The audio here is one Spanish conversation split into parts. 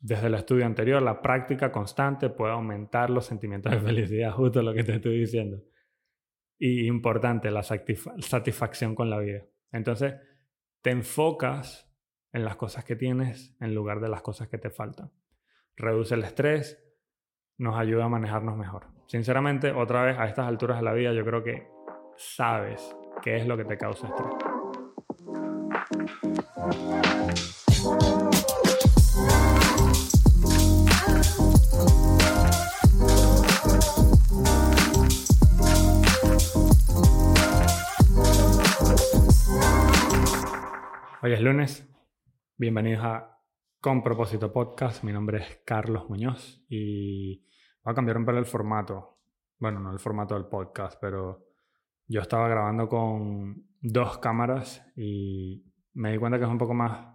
desde el estudio anterior, la práctica constante puede aumentar los sentimientos de felicidad, justo lo que te estoy diciendo. Y importante, la satisfacción con la vida. Entonces, te enfocas en las cosas que tienes en lugar de las cosas que te faltan. Reduce el estrés, nos ayuda a manejarnos mejor. Sinceramente, otra vez, a estas alturas de la vida, yo creo que sabes qué es lo que te causa estrés. Hoy es lunes, bienvenidos a Con Propósito Podcast, mi nombre es Carlos Muñoz y voy a cambiar un poco el formato, bueno, no el formato del podcast, pero yo estaba grabando con dos cámaras y me di cuenta que es un poco más,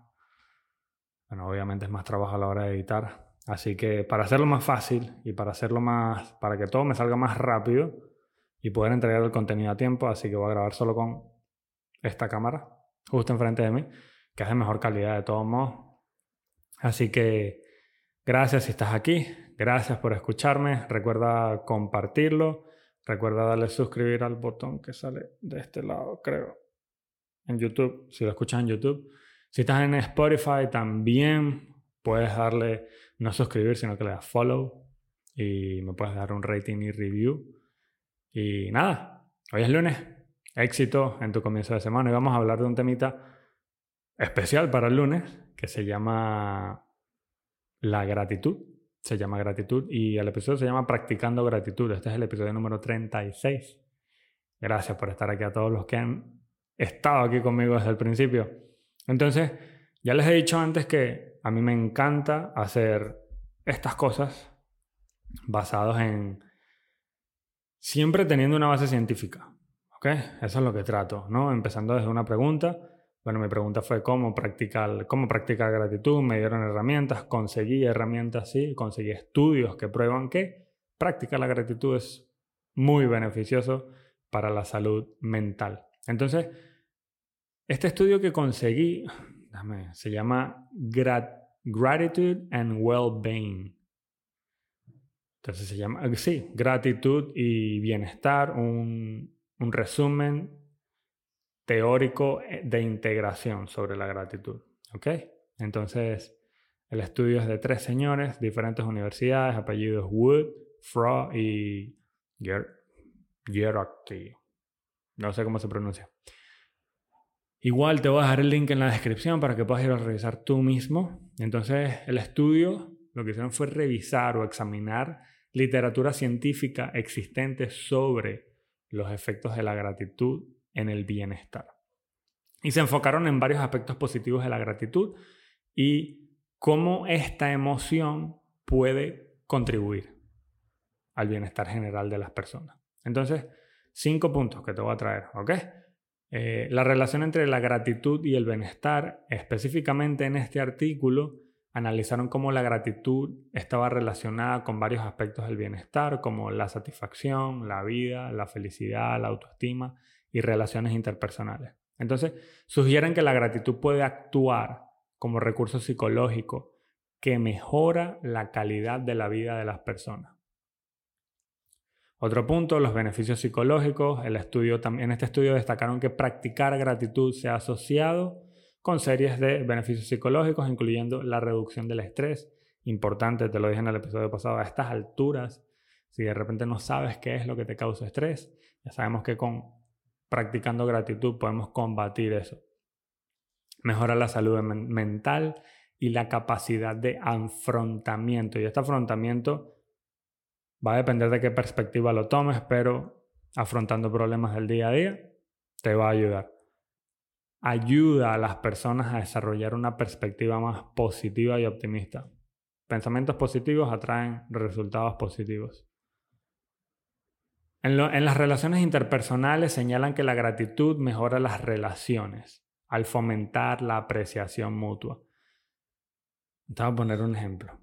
bueno, obviamente es más trabajo a la hora de editar, así que para hacerlo más fácil y para hacerlo más, para que todo me salga más rápido y poder entregar el contenido a tiempo, así que voy a grabar solo con esta cámara justo enfrente de mí, que es de mejor calidad de todos modos. Así que gracias si estás aquí, gracias por escucharme, recuerda compartirlo, recuerda darle suscribir al botón que sale de este lado, creo, en YouTube, si lo escuchas en YouTube. Si estás en Spotify también puedes darle, no suscribir, sino que le das follow y me puedes dar un rating y review. Y nada, hoy es lunes, éxito en tu comienzo de semana. Y vamos a hablar de un temita especial para el lunes que se llama la gratitud. Se llama gratitud y el episodio se llama Practicando gratitud. Este es el episodio número 36. Gracias por estar aquí a todos los que han estado aquí conmigo desde el principio. Entonces, ya les he dicho antes que a mí me encanta hacer estas cosas basados en siempre teniendo una base científica. Eso es lo que trato, ¿no? Empezando desde una pregunta. Bueno, mi pregunta fue cómo practicar, cómo practicar gratitud. Me dieron herramientas, conseguí herramientas, sí, conseguí estudios que prueban que practicar la gratitud es muy beneficioso para la salud mental. Entonces, este estudio que conseguí se llama Gratitude and Well-Being. Entonces se llama, sí, gratitud y bienestar, un, un resumen teórico eh, de integración sobre la gratitud. ¿Ok? Entonces, el estudio es de tres señores, diferentes universidades, apellidos Wood, Froh y Gerardi. No sé cómo se pronuncia. Igual te voy a dejar el link en la descripción para que puedas ir a revisar tú mismo. Entonces, el estudio lo que hicieron fue revisar o examinar literatura científica existente sobre los efectos de la gratitud en el bienestar. Y se enfocaron en varios aspectos positivos de la gratitud y cómo esta emoción puede contribuir al bienestar general de las personas. Entonces, cinco puntos que te voy a traer, ¿ok? Eh, la relación entre la gratitud y el bienestar, específicamente en este artículo, analizaron cómo la gratitud estaba relacionada con varios aspectos del bienestar, como la satisfacción, la vida, la felicidad, la autoestima y relaciones interpersonales. Entonces, sugieren que la gratitud puede actuar como recurso psicológico que mejora la calidad de la vida de las personas. Otro punto, los beneficios psicológicos. El estudio, en este estudio destacaron que practicar gratitud se ha asociado con series de beneficios psicológicos, incluyendo la reducción del estrés. Importante, te lo dije en el episodio pasado, a estas alturas, si de repente no sabes qué es lo que te causa estrés, ya sabemos que con practicando gratitud podemos combatir eso. Mejora la salud mental y la capacidad de afrontamiento. Y este afrontamiento va a depender de qué perspectiva lo tomes, pero afrontando problemas del día a día te va a ayudar ayuda a las personas a desarrollar una perspectiva más positiva y optimista. Pensamientos positivos atraen resultados positivos. En, las relaciones interpersonales señalan que la gratitud mejora las relaciones al fomentar la apreciación mutua. Te voy a poner un ejemplo.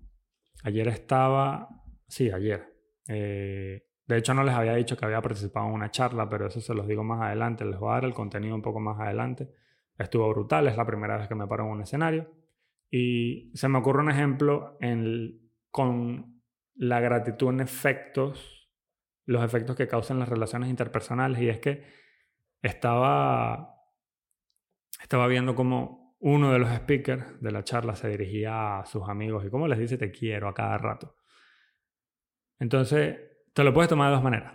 Ayer estaba, sí, ayer. Eh, de hecho, no les había dicho que había participado en una charla, pero eso se los digo más adelante. Les voy a dar el contenido un poco más adelante. Estuvo brutal, es la primera vez que me paro en un escenario Y se me ocurre un ejemplo con la gratitud en efectos, los efectos que causan las relaciones interpersonales. Y es que estaba, estaba viendo cómo uno de los speakers de la charla se dirigía a sus amigos y cómo les dice te quiero a cada rato. Entonces, te lo puedes tomar de dos maneras.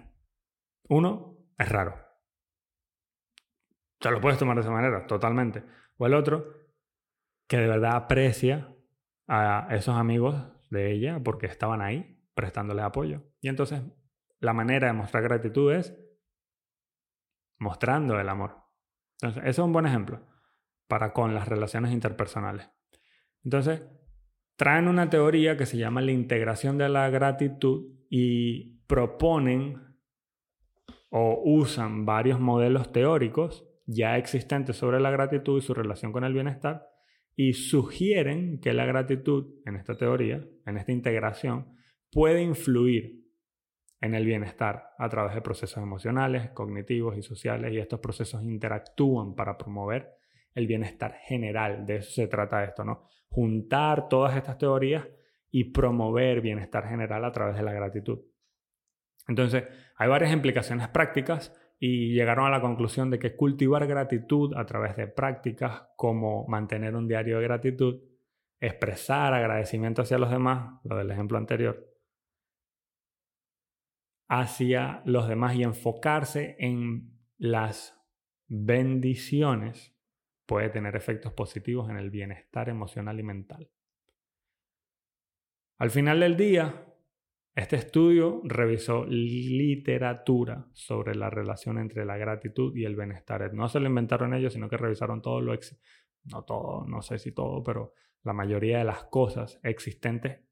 Uno, es raro. Te lo puedes tomar de esa manera, totalmente. O el otro, que de verdad aprecia a esos amigos de ella porque estaban ahí prestándole apoyo. Y entonces, la manera de mostrar gratitud es mostrando el amor. Entonces, eso es un buen ejemplo para con las relaciones interpersonales. Entonces, traen una teoría que se llama la integración de la gratitud y proponen o usan varios modelos teóricos ya existentes sobre la gratitud y su relación con el bienestar y sugieren que la gratitud en esta teoría, en esta integración, puede influir en el bienestar a través de procesos emocionales, cognitivos y sociales y estos procesos interactúan para promover el bienestar general. De eso se trata esto, ¿no? Juntar todas estas teorías y promover bienestar general a través de la gratitud. Entonces, hay varias implicaciones prácticas y llegaron a la conclusión de que cultivar gratitud a través de prácticas como mantener un diario de gratitud, expresar agradecimiento hacia los demás, lo del ejemplo anterior, hacia los demás y enfocarse en las bendiciones puede tener efectos positivos en el bienestar emocional y mental. Al final del día, este estudio revisó literatura sobre la relación entre la gratitud y el bienestar. No se lo inventaron ellos, sino que revisaron todo lo no todo, no sé si todo, pero la mayoría de las cosas existentes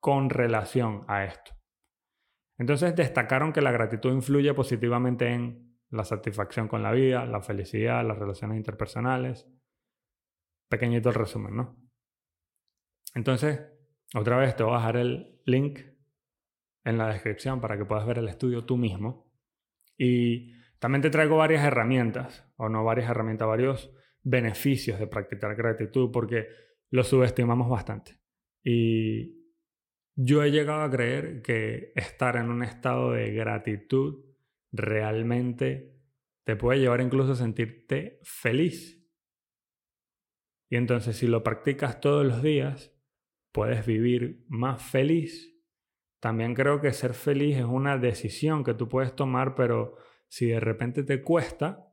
con relación a esto. Entonces destacaron que la gratitud influye positivamente en la satisfacción con la vida, la felicidad, las relaciones interpersonales. Pequeñito el resumen, ¿no? Entonces, otra vez te voy a dejar el link en la descripción para que puedas ver el estudio tú mismo. Y también te traigo varias herramientas, o no varias herramientas, varios beneficios de practicar gratitud, porque lo subestimamos bastante. Y yo he llegado a creer que estar en un estado de gratitud realmente te puede llevar incluso a sentirte feliz. Y entonces si lo practicas todos los días, puedes vivir más feliz. También creo que ser feliz es una decisión que tú puedes tomar, pero si de repente te cuesta,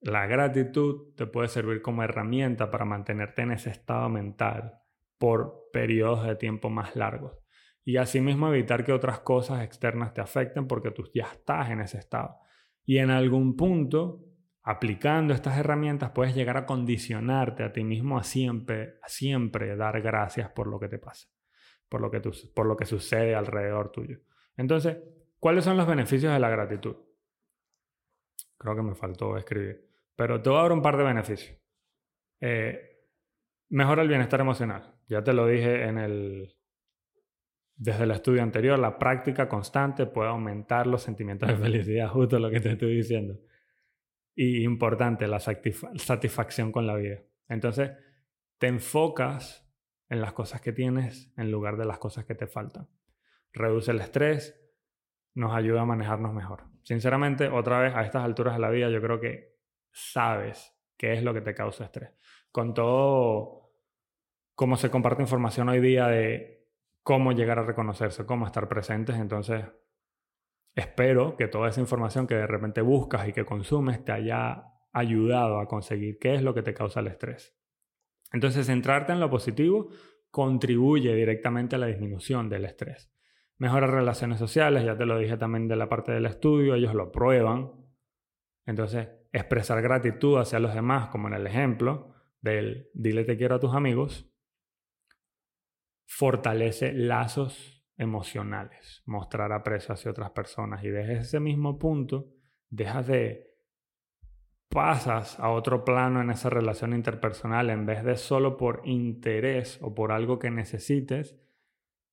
la gratitud te puede servir como herramienta para mantenerte en ese estado mental por periodos de tiempo más largos. Y asimismo evitar que otras cosas externas te afecten porque tú ya estás en ese estado. Y en algún punto, aplicando estas herramientas, puedes llegar a condicionarte a ti mismo a siempre, a siempre dar gracias por lo que te pasa, por lo que, por lo que sucede alrededor tuyo. Entonces, ¿cuáles son los beneficios de la gratitud? Creo que me faltó escribir. Pero te voy a dar un par de beneficios. Eh, mejora el bienestar emocional. Ya te lo dije en el, desde el estudio anterior, la práctica constante puede aumentar los sentimientos de felicidad, justo lo que te estoy diciendo. Y importante, la satisfacción con la vida. Entonces, te enfocas en las cosas que tienes en lugar de las cosas que te faltan. Reduce el estrés, nos ayuda a manejarnos mejor. Sinceramente, otra vez, a estas alturas de la vida, yo creo que sabes qué es lo que te causa estrés. Con todo cómo se comparte información hoy día de cómo llegar a reconocerse, cómo estar presentes. Entonces, espero que toda esa información que de repente buscas y que consumes te haya ayudado a conseguir qué es lo que te causa el estrés. Entonces, centrarte en lo positivo contribuye directamente a la disminución del estrés. Mejora relaciones sociales, ya te lo dije también de la parte del estudio, ellos lo prueban. Entonces, expresar gratitud hacia los demás, como en el ejemplo del dile te quiero a tus amigos, fortalece lazos emocionales, mostrar aprecio hacia otras personas y desde ese mismo punto dejas de pasas a otro plano en esa relación interpersonal en vez de solo por interés o por algo que necesites,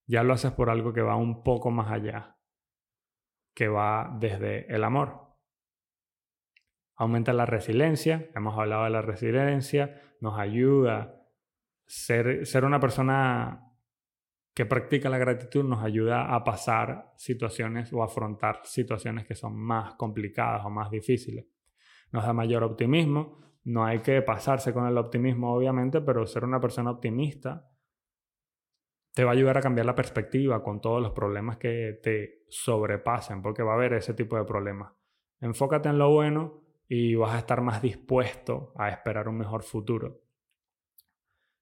ya lo haces por algo que va un poco más allá, que va desde el amor. Aumenta la resiliencia, hemos hablado de la resiliencia, nos ayuda ser, ser una persona que practica la gratitud nos ayuda a pasar situaciones o afrontar situaciones que son más complicadas o más difíciles. Nos da mayor optimismo. No hay que pasarse con el optimismo, obviamente, pero ser una persona optimista te va a ayudar a cambiar la perspectiva con todos los problemas que te sobrepasen, porque va a haber ese tipo de problemas. Enfócate en lo bueno y vas a estar más dispuesto a esperar un mejor futuro.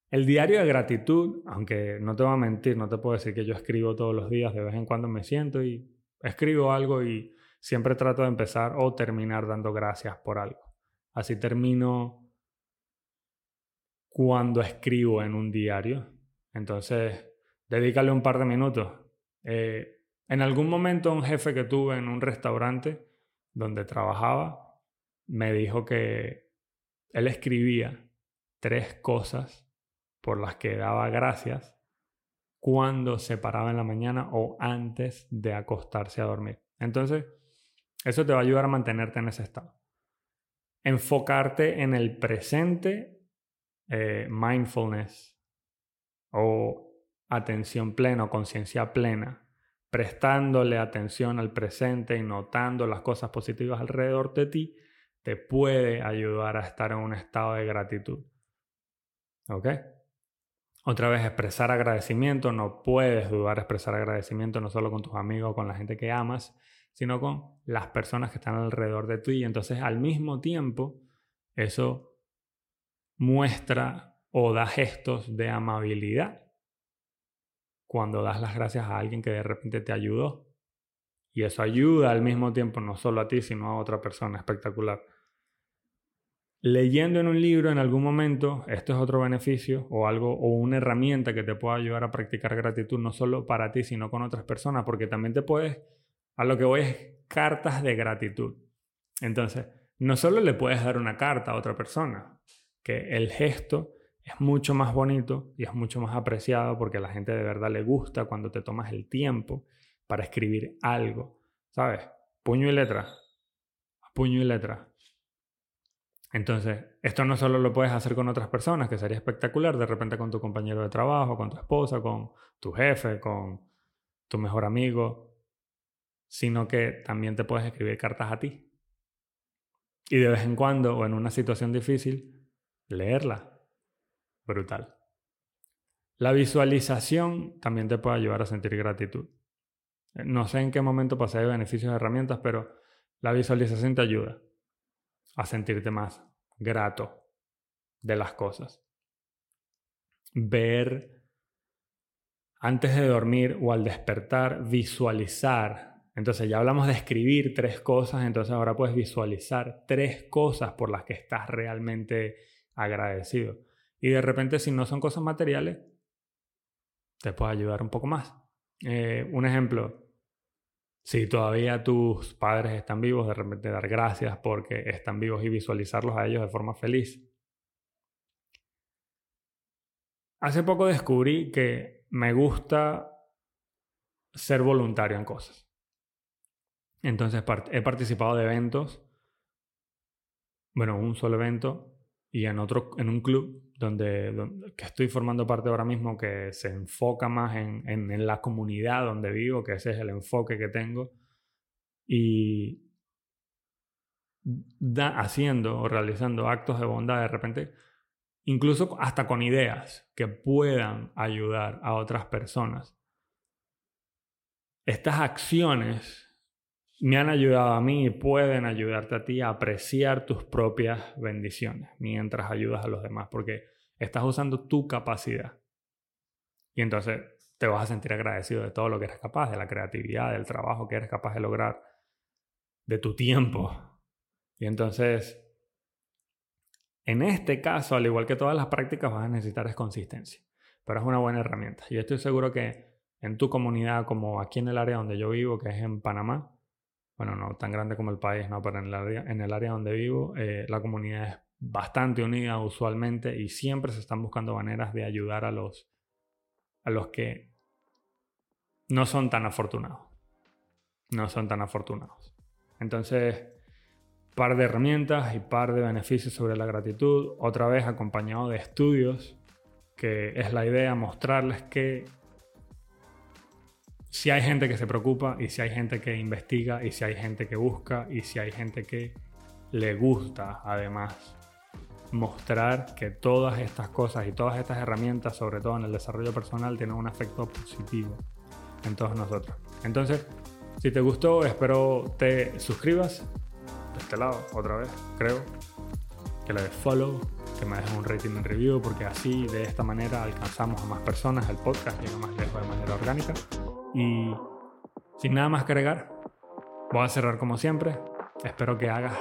El diario de gratitud, aunque no te voy a mentir, no te puedo decir que yo escribo todos los días, de vez en cuando me siento y escribo algo y siempre trato de empezar o terminar dando gracias por algo. Así termino cuando escribo en un diario. Entonces, dedícale un par de minutos. Eh, en algún momento un jefe que tuve en un restaurante donde trabajaba me dijo que él escribía tres cosas por las que daba gracias cuando se paraba en la mañana o antes de acostarse a dormir. Entonces, eso te va a ayudar a mantenerte en ese estado. Enfocarte en el presente, eh, mindfulness o atención plena o conciencia plena, prestándole atención al presente y notando las cosas positivas alrededor de ti, te puede ayudar a estar en un estado de gratitud. ¿Ok? Otra vez, expresar agradecimiento. No puedes dudar expresar agradecimiento no solo con tus amigos con la gente que amas, sino con las personas que están alrededor de ti. Y entonces, al mismo tiempo, eso muestra o da gestos de amabilidad cuando das las gracias a alguien que de repente te ayudó. Y eso ayuda al mismo tiempo no solo a ti, sino a otra persona. Espectacular leyendo en un libro en algún momento, esto es otro beneficio o algo o una herramienta que te pueda ayudar a practicar gratitud no solo para ti, sino con otras personas, porque también te puedes, a lo que voy es cartas de gratitud. Entonces, no solo le puedes dar una carta a otra persona, que el gesto es mucho más bonito y es mucho más apreciado porque a la gente de verdad le gusta cuando te tomas el tiempo para escribir algo, ¿sabes? Puño y letra, puño y letra, entonces, esto no solo lo puedes hacer con otras personas, que sería espectacular, de repente con tu compañero de trabajo, con tu esposa, con tu jefe, con tu mejor amigo, sino que también te puedes escribir cartas a ti. Y de vez en cuando, o en una situación difícil, leerla. Brutal. La visualización también te puede ayudar a sentir gratitud. No sé en qué momento pasé de beneficios de herramientas, pero la visualización te ayuda a sentirte más grato de las cosas. Ver antes de dormir o al despertar, visualizar. Entonces ya hablamos de escribir tres cosas, entonces ahora puedes visualizar tres cosas por las que estás realmente agradecido. Y de repente si no son cosas materiales, te puede ayudar un poco más. Eh, un ejemplo, si todavía tus padres están vivos, de repente dar gracias porque están vivos y visualizarlos a ellos de forma feliz. Hace poco descubrí que me gusta ser voluntario en cosas. Entonces he participado de eventos, bueno, un solo evento y en otro, en un club donde, que estoy formando parte ahora mismo que se enfoca más en, en, la comunidad donde vivo, que ese es el enfoque que tengo, y da, haciendo o realizando actos de bondad de repente, incluso hasta con ideas que puedan ayudar a otras personas. Estas acciones me han ayudado a mí y pueden ayudarte a ti a apreciar tus propias bendiciones mientras ayudas a los demás, porque estás usando tu capacidad. Y entonces te vas a sentir agradecido de todo lo que eres capaz, de la creatividad, del trabajo que eres capaz de lograr, de tu tiempo. Y entonces, en este caso, al igual que todas las prácticas, vas a necesitar es consistencia. Pero es una buena herramienta. Y estoy seguro que en tu comunidad, como aquí en el área donde yo vivo, que es en Panamá, bueno, no tan grande como el país, no, pero en el área, en el área donde vivo, eh, la comunidad es bastante unida usualmente y siempre se están buscando maneras de ayudar a los, a los que no son tan afortunados. No son tan afortunados. Entonces, par de herramientas y par de beneficios sobre la gratitud, otra vez acompañado de estudios que es la idea, mostrarles que si hay gente que se preocupa y si hay gente que investiga y si hay gente que busca y si hay gente que le gusta además mostrar que todas estas cosas y todas estas herramientas, sobre todo en el desarrollo personal, tienen un efecto positivo en todos nosotros. Entonces, si te gustó, espero te suscribas de este lado otra vez, creo. Que le des follow, que me dejes un rating en review, porque así de esta manera alcanzamos a más personas, el podcast llega más lejos de manera orgánica. Y sin nada más que agregar, voy a cerrar como siempre. Espero que hagas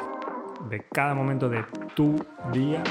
de cada momento de tu día